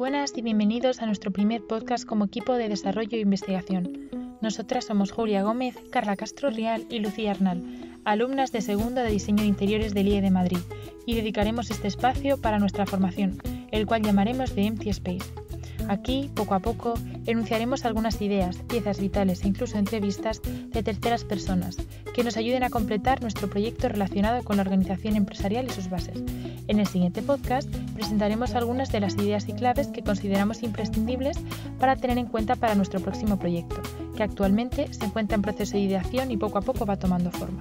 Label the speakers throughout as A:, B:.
A: Buenas y bienvenidos a nuestro primer podcast como equipo de desarrollo e investigación. Nosotras somos Julia Gómez, Carla Castro Real y Lucía Arnal, alumnas de segundo de diseño de interiores del IE de Madrid, y dedicaremos este espacio para nuestra formación, el cual llamaremos de Empty Space. Aquí, poco a poco, enunciaremos algunas ideas, piezas vitales e incluso entrevistas de terceras personas que nos ayuden a completar nuestro proyecto relacionado con la organización empresarial y sus bases. En el siguiente podcast presentaremos algunas de las ideas y claves que consideramos imprescindibles para tener en cuenta para nuestro próximo proyecto, que actualmente se encuentra en proceso de ideación y poco a poco va tomando forma.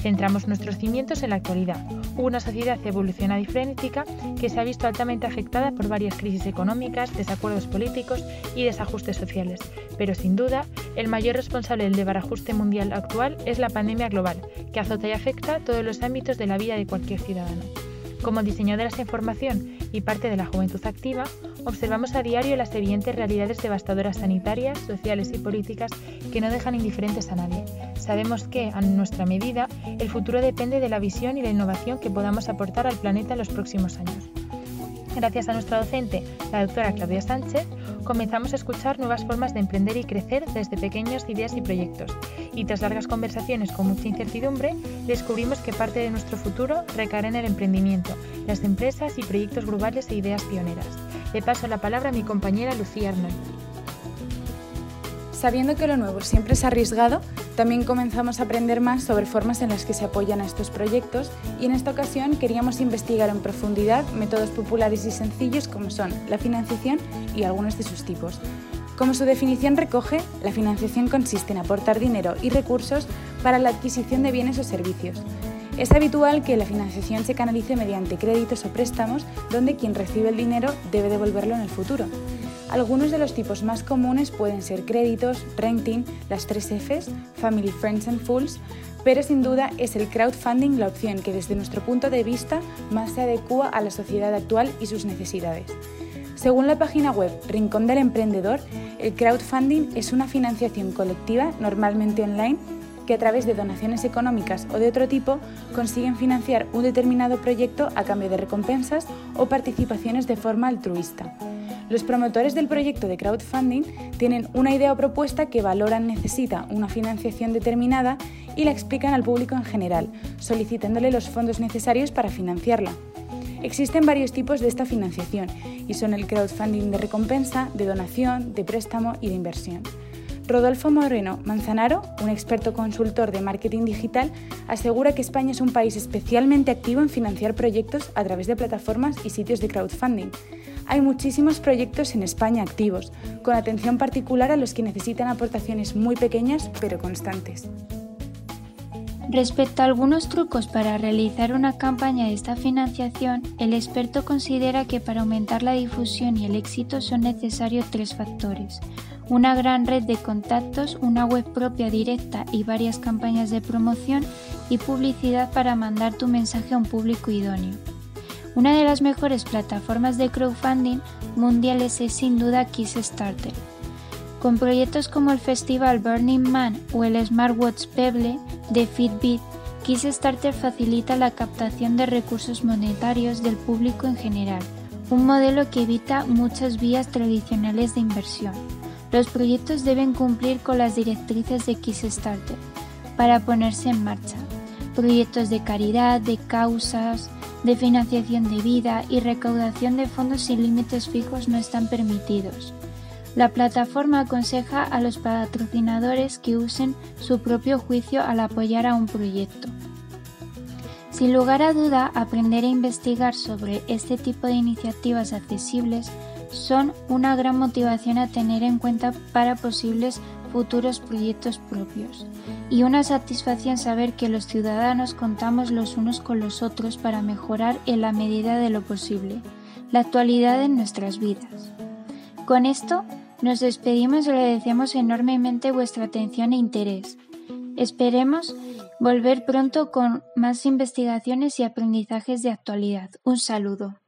A: Centramos nuestros cimientos en la actualidad, una sociedad evolucionada y frenética que se ha visto altamente afectada por varias crisis económicas, desacuerdos políticos y desajustes sociales. Pero sin duda, el mayor responsable del desbarajuste mundial actual es la pandemia global, que azota y afecta todos los ámbitos de la vida de cualquier ciudadano. Como diseñadoras de información y parte de la juventud activa, observamos a diario las evidentes realidades devastadoras sanitarias, sociales y políticas que no dejan indiferentes a nadie. Sabemos que, a nuestra medida, el futuro depende de la visión y la innovación que podamos aportar al planeta en los próximos años. Gracias a nuestra docente, la doctora Claudia Sánchez, comenzamos a escuchar nuevas formas de emprender y crecer desde pequeñas ideas y proyectos. Y tras largas conversaciones con mucha incertidumbre, descubrimos que parte de nuestro futuro recae en el emprendimiento, las empresas y proyectos globales e ideas pioneras. Le paso la palabra a mi compañera Lucía Arnold.
B: Sabiendo que lo nuevo siempre es arriesgado, también comenzamos a aprender más sobre formas en las que se apoyan a estos proyectos y en esta ocasión queríamos investigar en profundidad métodos populares y sencillos como son la financiación y algunos de sus tipos. Como su definición recoge, la financiación consiste en aportar dinero y recursos para la adquisición de bienes o servicios. Es habitual que la financiación se canalice mediante créditos o préstamos donde quien recibe el dinero debe devolverlo en el futuro. Algunos de los tipos más comunes pueden ser créditos, renting, las tres Fs, Family, Friends and Fools, pero sin duda es el crowdfunding la opción que desde nuestro punto de vista más se adecua a la sociedad actual y sus necesidades. Según la página web Rincón del Emprendedor, el crowdfunding es una financiación colectiva, normalmente online, que a través de donaciones económicas o de otro tipo consiguen financiar un determinado proyecto a cambio de recompensas o participaciones de forma altruista. Los promotores del proyecto de crowdfunding tienen una idea o propuesta que valoran necesita una financiación determinada y la explican al público en general, solicitándole los fondos necesarios para financiarla. Existen varios tipos de esta financiación y son el crowdfunding de recompensa, de donación, de préstamo y de inversión. Rodolfo Moreno Manzanaro, un experto consultor de marketing digital, asegura que España es un país especialmente activo en financiar proyectos a través de plataformas y sitios de crowdfunding. Hay muchísimos proyectos en España activos, con atención particular a los que necesitan aportaciones muy pequeñas pero constantes.
C: Respecto a algunos trucos para realizar una campaña de esta financiación, el experto considera que para aumentar la difusión y el éxito son necesarios tres factores. Una gran red de contactos, una web propia directa y varias campañas de promoción y publicidad para mandar tu mensaje a un público idóneo. Una de las mejores plataformas de crowdfunding mundiales es sin duda Kickstarter. Con proyectos como el festival Burning Man o el Smartwatch Pebble de Fitbit, Kickstarter facilita la captación de recursos monetarios del público en general, un modelo que evita muchas vías tradicionales de inversión. Los proyectos deben cumplir con las directrices de Kickstarter para ponerse en marcha. Proyectos de caridad, de causas, de financiación de vida y recaudación de fondos sin límites fijos no están permitidos. La plataforma aconseja a los patrocinadores que usen su propio juicio al apoyar a un proyecto. Sin lugar a duda, aprender a investigar sobre este tipo de iniciativas accesibles son una gran motivación a tener en cuenta para posibles futuros proyectos propios y una satisfacción saber que los ciudadanos contamos los unos con los otros para mejorar en la medida de lo posible la actualidad en nuestras vidas. Con esto nos despedimos y agradecemos enormemente vuestra atención e interés. Esperemos volver pronto con más investigaciones y aprendizajes de actualidad. Un saludo.